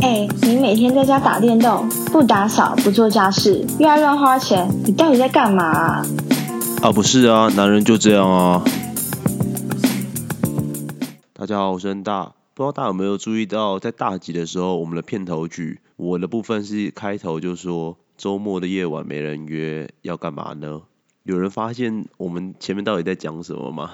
哎，你每天在家打电动，不打扫，不做家事，又爱乱花钱，你到底在干嘛啊？啊，不是啊，男人就这样啊。大家好，我是恩大。不知道大家有没有注意到，在大集的时候，我们的片头曲，我的部分是开头就说周末的夜晚没人约，要干嘛呢？有人发现我们前面到底在讲什么吗？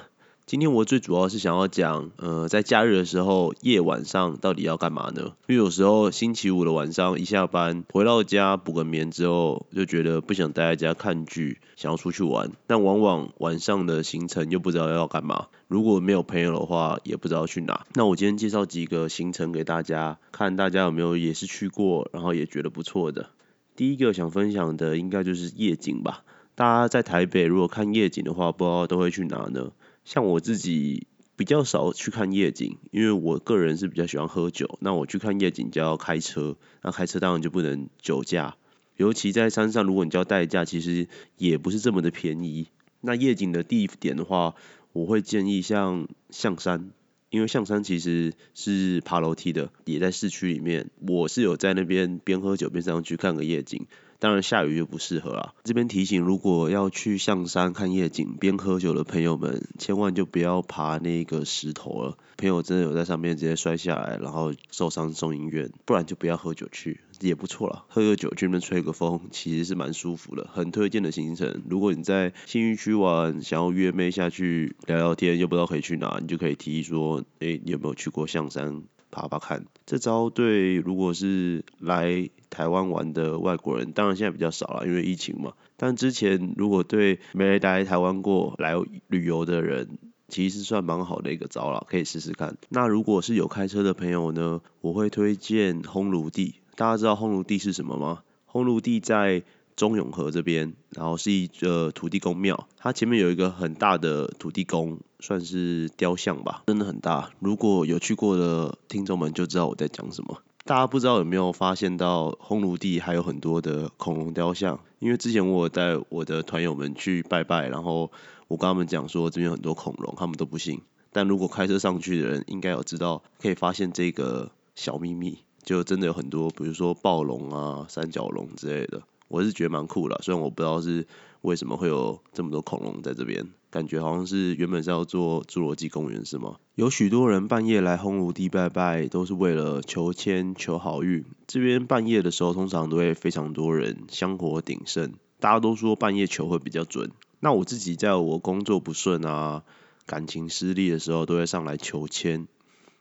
今天我最主要是想要讲，呃，在假日的时候，夜晚上到底要干嘛呢？因为有时候星期五的晚上一下班回到家补个眠之后，就觉得不想待在家看剧，想要出去玩。但往往晚上的行程又不知道要干嘛。如果没有朋友的话，也不知道去哪。那我今天介绍几个行程给大家，看大家有没有也是去过，然后也觉得不错的。第一个想分享的应该就是夜景吧。大家在台北如果看夜景的话，不知道都会去哪呢？像我自己比较少去看夜景，因为我个人是比较喜欢喝酒。那我去看夜景就要开车，那开车当然就不能酒驾。尤其在山上，如果你叫代驾，其实也不是这么的便宜。那夜景的地点的话，我会建议像象山，因为象山其实是爬楼梯的，也在市区里面。我是有在那边边喝酒边上去看个夜景。当然下雨就不适合了。这边提醒，如果要去象山看夜景边喝酒的朋友们，千万就不要爬那个石头了。朋友真的有在上面直接摔下来，然后受伤送医院，不然就不要喝酒去，也不错了。喝个酒去那边吹个风，其实是蛮舒服的，很推荐的行程。如果你在信义区玩，想要约妹下去聊聊天，又不知道可以去哪，你就可以提议说，哎，你有没有去过象山？爬爬看，这招对如果是来台湾玩的外国人，当然现在比较少了，因为疫情嘛。但之前如果对没来台湾过来旅游的人，其实算蛮好的一个招了，可以试试看。那如果是有开车的朋友呢，我会推荐烘炉地。大家知道烘炉地是什么吗？烘炉地在。中永和这边，然后是一个土地公庙，它前面有一个很大的土地公，算是雕像吧，真的很大。如果有去过的听众们就知道我在讲什么。大家不知道有没有发现到烘炉地还有很多的恐龙雕像？因为之前我带我的团友们去拜拜，然后我跟他们讲说这边很多恐龙，他们都不信。但如果开车上去的人应该有知道，可以发现这个小秘密，就真的有很多，比如说暴龙啊、三角龙之类的。我是觉得蛮酷的，虽然我不知道是为什么会有这么多恐龙在这边，感觉好像是原本是要做侏罗纪公园是吗？有许多人半夜来烘炉地拜拜，都是为了求签求好运。这边半夜的时候，通常都会非常多人香火鼎盛，大家都说半夜求会比较准。那我自己在我工作不顺啊、感情失利的时候，都会上来求签。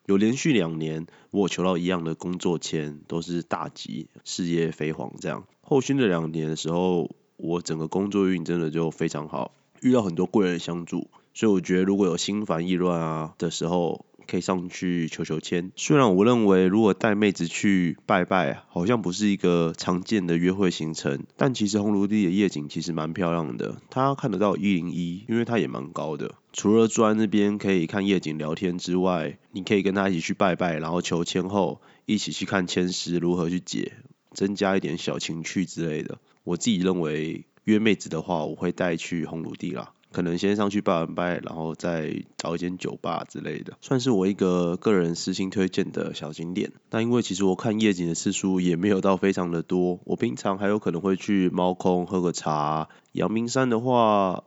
有连续两年，我求到一样的工作签，都是大吉，事业飞黄这样。后续的两年的时候，我整个工作运真的就非常好，遇到很多贵人相助，所以我觉得如果有心烦意乱啊的时候，可以上去求求签。虽然我认为如果带妹子去拜拜，好像不是一个常见的约会行程，但其实红炉地的夜景其实蛮漂亮的。它看得到一零一，因为它也蛮高的。除了坐在那边可以看夜景聊天之外，你可以跟他一起去拜拜，然后求签后一起去看签诗如何去解，增加一点小情趣之类的。我自己认为约妹子的话，我会带去红炉地啦。可能先上去拜完拜，然后再找一间酒吧之类的，算是我一个个人私心推荐的小景点。但因为其实我看夜景的次数也没有到非常的多，我平常还有可能会去猫空喝个茶。阳明山的话。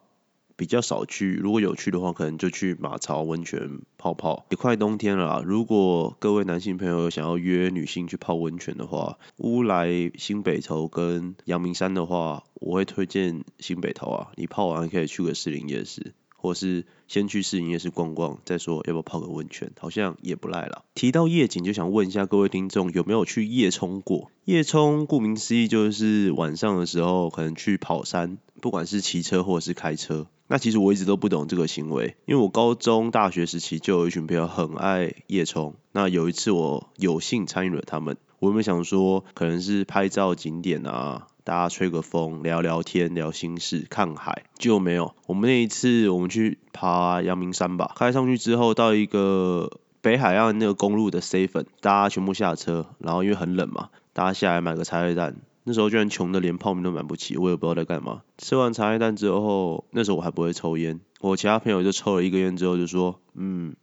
比较少去，如果有去的话，可能就去马槽温泉泡泡。也快冬天了，如果各位男性朋友想要约女性去泡温泉的话，乌来新北头跟阳明山的话，我会推荐新北头啊。你泡完可以去个士林夜市，或是先去士林夜市逛逛，再说要不要泡个温泉，好像也不赖了。提到夜景，就想问一下各位听众，有没有去夜冲过？夜冲顾名思义就是晚上的时候可能去跑山，不管是骑车或者是开车。那其实我一直都不懂这个行为，因为我高中、大学时期就有一群朋友很爱夜冲。那有一次我有幸参与了他们，我有没有想说可能是拍照景点啊，大家吹个风、聊聊天、聊心事、看海，就没有。我们那一次我们去爬阳明山吧，开上去之后到一个北海岸那个公路的 C 粉，大家全部下车，然后因为很冷嘛，大家下来买个茶叶蛋。那时候居然穷的连泡面都买不起，我也不知道在干嘛。吃完茶叶蛋之后，那时候我还不会抽烟，我其他朋友就抽了一根烟之后就说，嗯，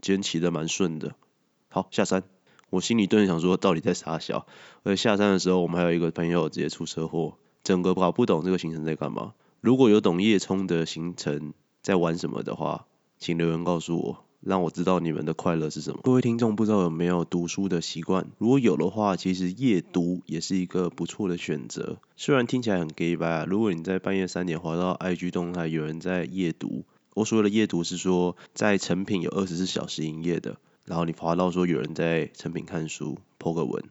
今天骑的蛮顺的，好下山。我心里顿时想说，到底在傻笑。而且下山的时候，我们还有一个朋友直接出车祸，整个搞不懂这个行程在干嘛。如果有懂叶冲的行程在玩什么的话，请留言告诉我。让我知道你们的快乐是什么。各位听众，不知道有没有读书的习惯？如果有的话，其实夜读也是一个不错的选择。虽然听起来很 gay 吧，如果你在半夜三点滑到 IG 动态，有人在夜读，我所谓的夜读是说在成品有二十四小时营业的，然后你滑到说有人在成品看书，po 个文，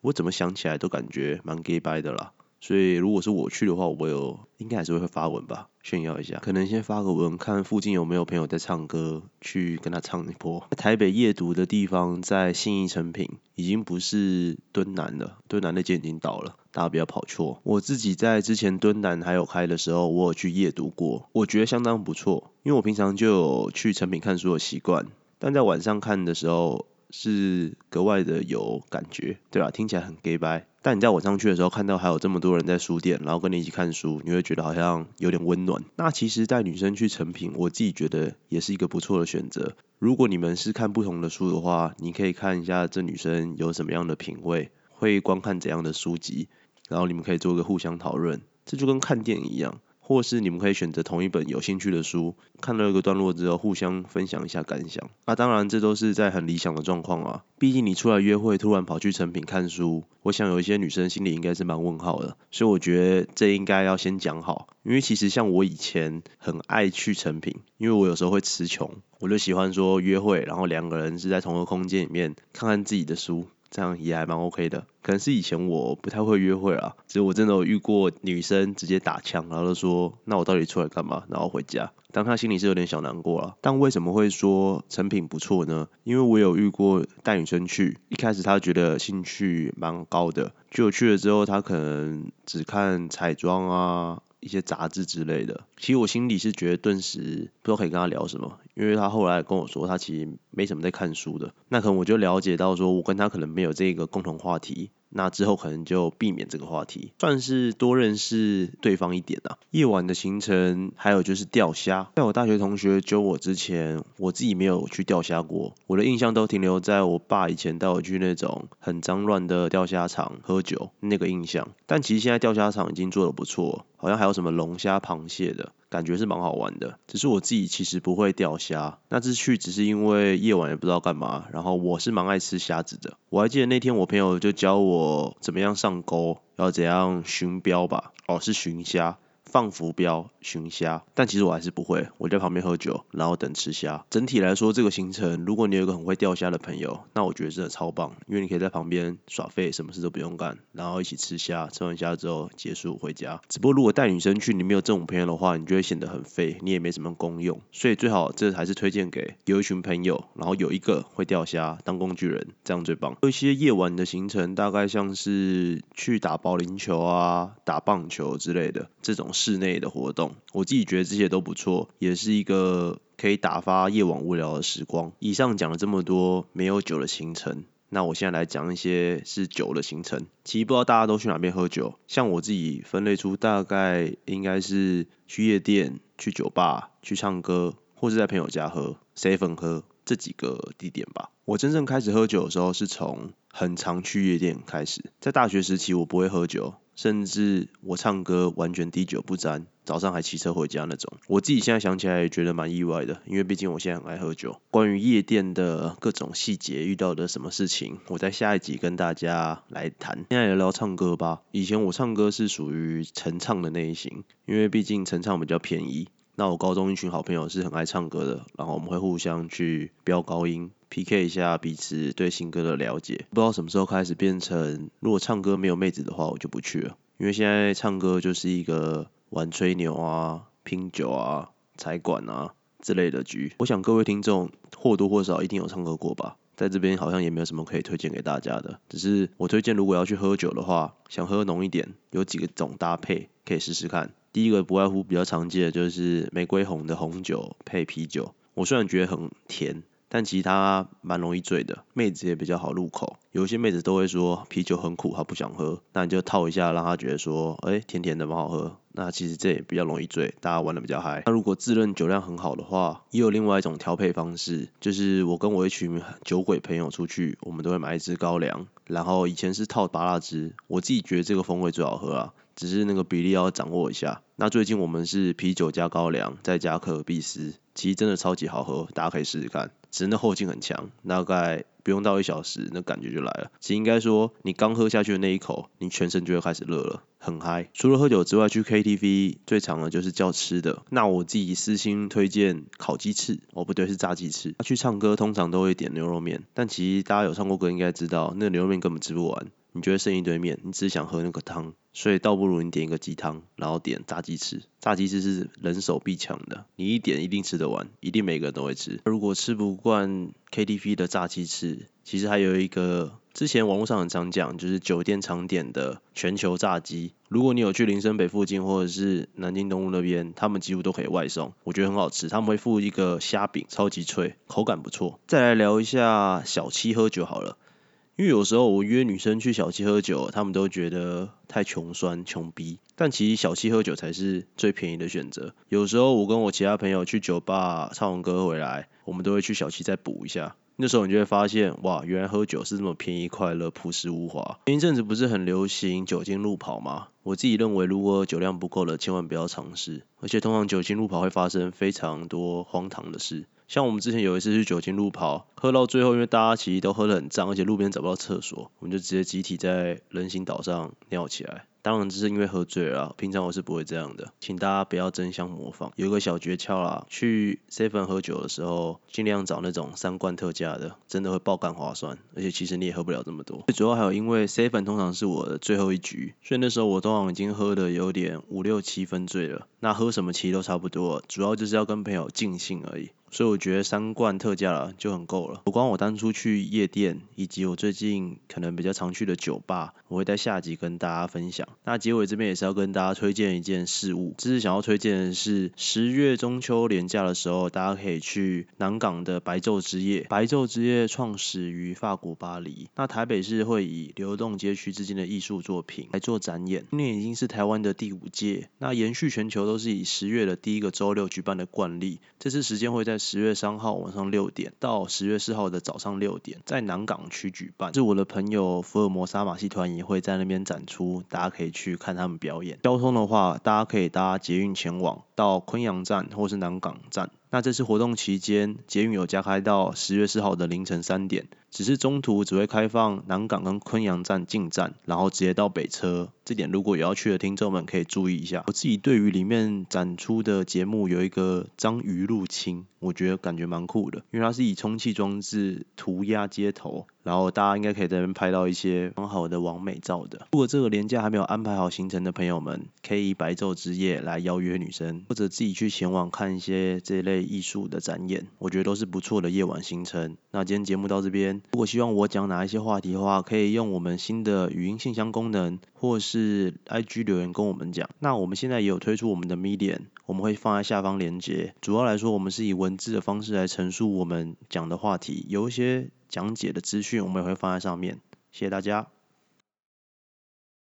我怎么想起来都感觉蛮 gay 的啦。所以如果是我去的话，我有应该还是会发文吧，炫耀一下。可能先发个文，看附近有没有朋友在唱歌，去跟他唱一波。台北夜读的地方在信义成品，已经不是敦南了，敦南那间已经倒了，大家不要跑错。我自己在之前敦南还有开的时候，我有去夜读过，我觉得相当不错，因为我平常就有去成品看书的习惯，但在晚上看的时候。是格外的有感觉，对吧？听起来很 gay 白，但你在晚上去的时候，看到还有这么多人在书店，然后跟你一起看书，你会觉得好像有点温暖。那其实带女生去成品，我自己觉得也是一个不错的选择。如果你们是看不同的书的话，你可以看一下这女生有什么样的品味，会观看怎样的书籍，然后你们可以做个互相讨论，这就跟看电影一样。或是你们可以选择同一本有兴趣的书，看到一个段落之后，互相分享一下感想。啊，当然这都是在很理想的状况啊。毕竟你出来约会，突然跑去成品看书，我想有一些女生心里应该是蛮问号的。所以我觉得这应该要先讲好。因为其实像我以前很爱去成品，因为我有时候会词穷，我就喜欢说约会，然后两个人是在同一个空间里面看看自己的书。这样也还蛮 OK 的，可能是以前我不太会约会啊，只是我真的有遇过女生直接打枪，然后就说那我到底出来干嘛？然后回家，当他心里是有点小难过了。但为什么会说成品不错呢？因为我有遇过带女生去，一开始她觉得兴趣蛮高的，就去了之后她可能只看彩妆啊。一些杂志之类的，其实我心里是觉得顿时不知道可以跟他聊什么，因为他后来跟我说他其实没什么在看书的，那可能我就了解到说我跟他可能没有这个共同话题。那之后可能就避免这个话题，算是多认识对方一点啊。夜晚的行程还有就是钓虾，在我大学同学揪我之前，我自己没有去钓虾过。我的印象都停留在我爸以前带我去那种很脏乱的钓虾场喝酒那个印象。但其实现在钓虾场已经做的不错，好像还有什么龙虾、螃蟹的。感觉是蛮好玩的，只是我自己其实不会钓虾，那次去只是因为夜晚也不知道干嘛，然后我是蛮爱吃虾子的，我还记得那天我朋友就教我怎么样上钩，要怎样寻标吧，哦是寻虾。放浮标寻虾，但其实我还是不会，我在旁边喝酒，然后等吃虾。整体来说，这个行程，如果你有一个很会钓虾的朋友，那我觉得真的超棒，因为你可以在旁边耍废，什么事都不用干，然后一起吃虾，吃完虾之后结束回家。只不过如果带女生去，你没有这种朋友的话，你就会显得很废，你也没什么功用。所以最好这还是推荐给有一群朋友，然后有一个会钓虾当工具人，这样最棒。有一些夜晚的行程，大概像是去打保龄球啊、打棒球之类的这种。室内的活动，我自己觉得这些都不错，也是一个可以打发夜晚无聊的时光。以上讲了这么多没有酒的行程，那我现在来讲一些是酒的行程。其实不知道大家都去哪边喝酒，像我自己分类出大概应该是去夜店、去酒吧、去唱歌，或是在朋友家喝、C 粉喝这几个地点吧。我真正开始喝酒的时候是从很常去夜店开始，在大学时期我不会喝酒。甚至我唱歌完全滴酒不沾，早上还骑车回家那种。我自己现在想起来也觉得蛮意外的，因为毕竟我现在很爱喝酒。关于夜店的各种细节，遇到的什么事情，我在下一集跟大家来谈。现在聊聊唱歌吧。以前我唱歌是属于晨唱的类型，因为毕竟晨唱比较便宜。那我高中一群好朋友是很爱唱歌的，然后我们会互相去飙高音，PK 一下彼此对新歌的了解。不知道什么时候开始变成，如果唱歌没有妹子的话，我就不去了。因为现在唱歌就是一个玩吹牛啊、拼酒啊、踩管啊之类的局。我想各位听众或多或少一定有唱歌过吧，在这边好像也没有什么可以推荐给大家的。只是我推荐，如果要去喝酒的话，想喝浓一点，有几个种搭配可以试试看。第一个不外乎比较常见的就是玫瑰红的红酒配啤酒。我虽然觉得很甜，但其他蛮容易醉的，妹子也比较好入口。有些妹子都会说啤酒很苦，她不想喝，那你就套一下，让她觉得说，哎，甜甜的蛮好喝。那其实这也比较容易醉，大家玩的比较嗨。那如果自认酒量很好的话，也有另外一种调配方式，就是我跟我一群酒鬼朋友出去，我们都会买一支高粱，然后以前是套八辣汁，我自己觉得这个风味最好喝啊，只是那个比例要掌握一下。那最近我们是啤酒加高粱，再加可尔必斯，其实真的超级好喝，大家可以试试看。只是那后劲很强，大概不用到一小时，那感觉就来了。其实应该说，你刚喝下去的那一口，你全身就会开始热了，很嗨。除了喝酒之外，去 KTV 最常的就是叫吃的。那我自己私心推荐烤鸡翅，哦不对，是炸鸡翅。去唱歌通常都会点牛肉面，但其实大家有唱过歌应该知道，那牛肉面根本吃不完。你觉得剩一堆面，你只想喝那个汤，所以倒不如你点一个鸡汤，然后点炸鸡翅。炸鸡翅是人手必抢的，你一点一定吃得完，一定每个人都会吃。如果吃不惯 KTV 的炸鸡翅，其实还有一个之前网络上很常讲，就是酒店常点的全球炸鸡。如果你有去林森北附近或者是南京东路那边，他们几乎都可以外送，我觉得很好吃。他们会附一个虾饼，超级脆，口感不错。再来聊一下小七喝酒好了。因为有时候我约女生去小七喝酒，她们都觉得太穷酸、穷逼，但其实小七喝酒才是最便宜的选择。有时候我跟我其他朋友去酒吧唱完歌回来，我们都会去小七再补一下。那时候你就会发现，哇，原来喝酒是这么便宜、快乐、朴实无华。前一阵子不是很流行酒精路跑吗？我自己认为，如果酒量不够了，千万不要尝试。而且通常酒精路跑会发生非常多荒唐的事。像我们之前有一次去酒精路跑，喝到最后，因为大家其实都喝得很脏，而且路边找不到厕所，我们就直接集体在人行道上尿起来。当然这是因为喝醉了，平常我是不会这样的，请大家不要争相模仿。有一个小诀窍啦，去 seven 喝酒的时候，尽量找那种三罐特价的，真的会爆干划算，而且其实你也喝不了这么多。最主要还有因为 seven 通常是我的最后一局，所以那时候我通常已经喝的有点五六七分醉了，那喝什么其实都差不多，主要就是要跟朋友尽兴而已。所以我觉得三罐特价了就很够了。不光我当初去夜店，以及我最近可能比较常去的酒吧，我会在下集跟大家分享。那结尾这边也是要跟大家推荐一件事物，这是想要推荐的是十月中秋连假的时候，大家可以去南港的白昼之夜。白昼之夜创始于法国巴黎，那台北市会以流动街区之间的艺术作品来做展演。今年已经是台湾的第五届，那延续全球都是以十月的第一个周六举办的惯例。这次时间会在。十月三号晚上六点到十月四号的早上六点，在南港区举办。是我的朋友福尔摩沙马戏团也会在那边展出，大家可以去看他们表演。交通的话，大家可以搭捷运前往到昆阳站或是南港站。那这次活动期间，捷运有加开到十月四号的凌晨三点。只是中途只会开放南港跟昆阳站进站，然后直接到北车。这点如果有要去的听众们可以注意一下。我自己对于里面展出的节目有一个章鱼入侵，我觉得感觉蛮酷的，因为它是以充气装置涂鸦街头。然后大家应该可以在那边拍到一些很好的完美照的。如果这个年假还没有安排好行程的朋友们，可以以白昼之夜来邀约女生，或者自己去前往看一些这类艺术的展演，我觉得都是不错的夜晚行程。那今天节目到这边，如果希望我讲哪一些话题的话，可以用我们新的语音信箱功能，或是 IG 留言跟我们讲。那我们现在也有推出我们的 Medium，我们会放在下方链接。主要来说，我们是以文字的方式来陈述我们讲的话题，有一些。讲解的资讯我们也会放在上面，谢谢大家。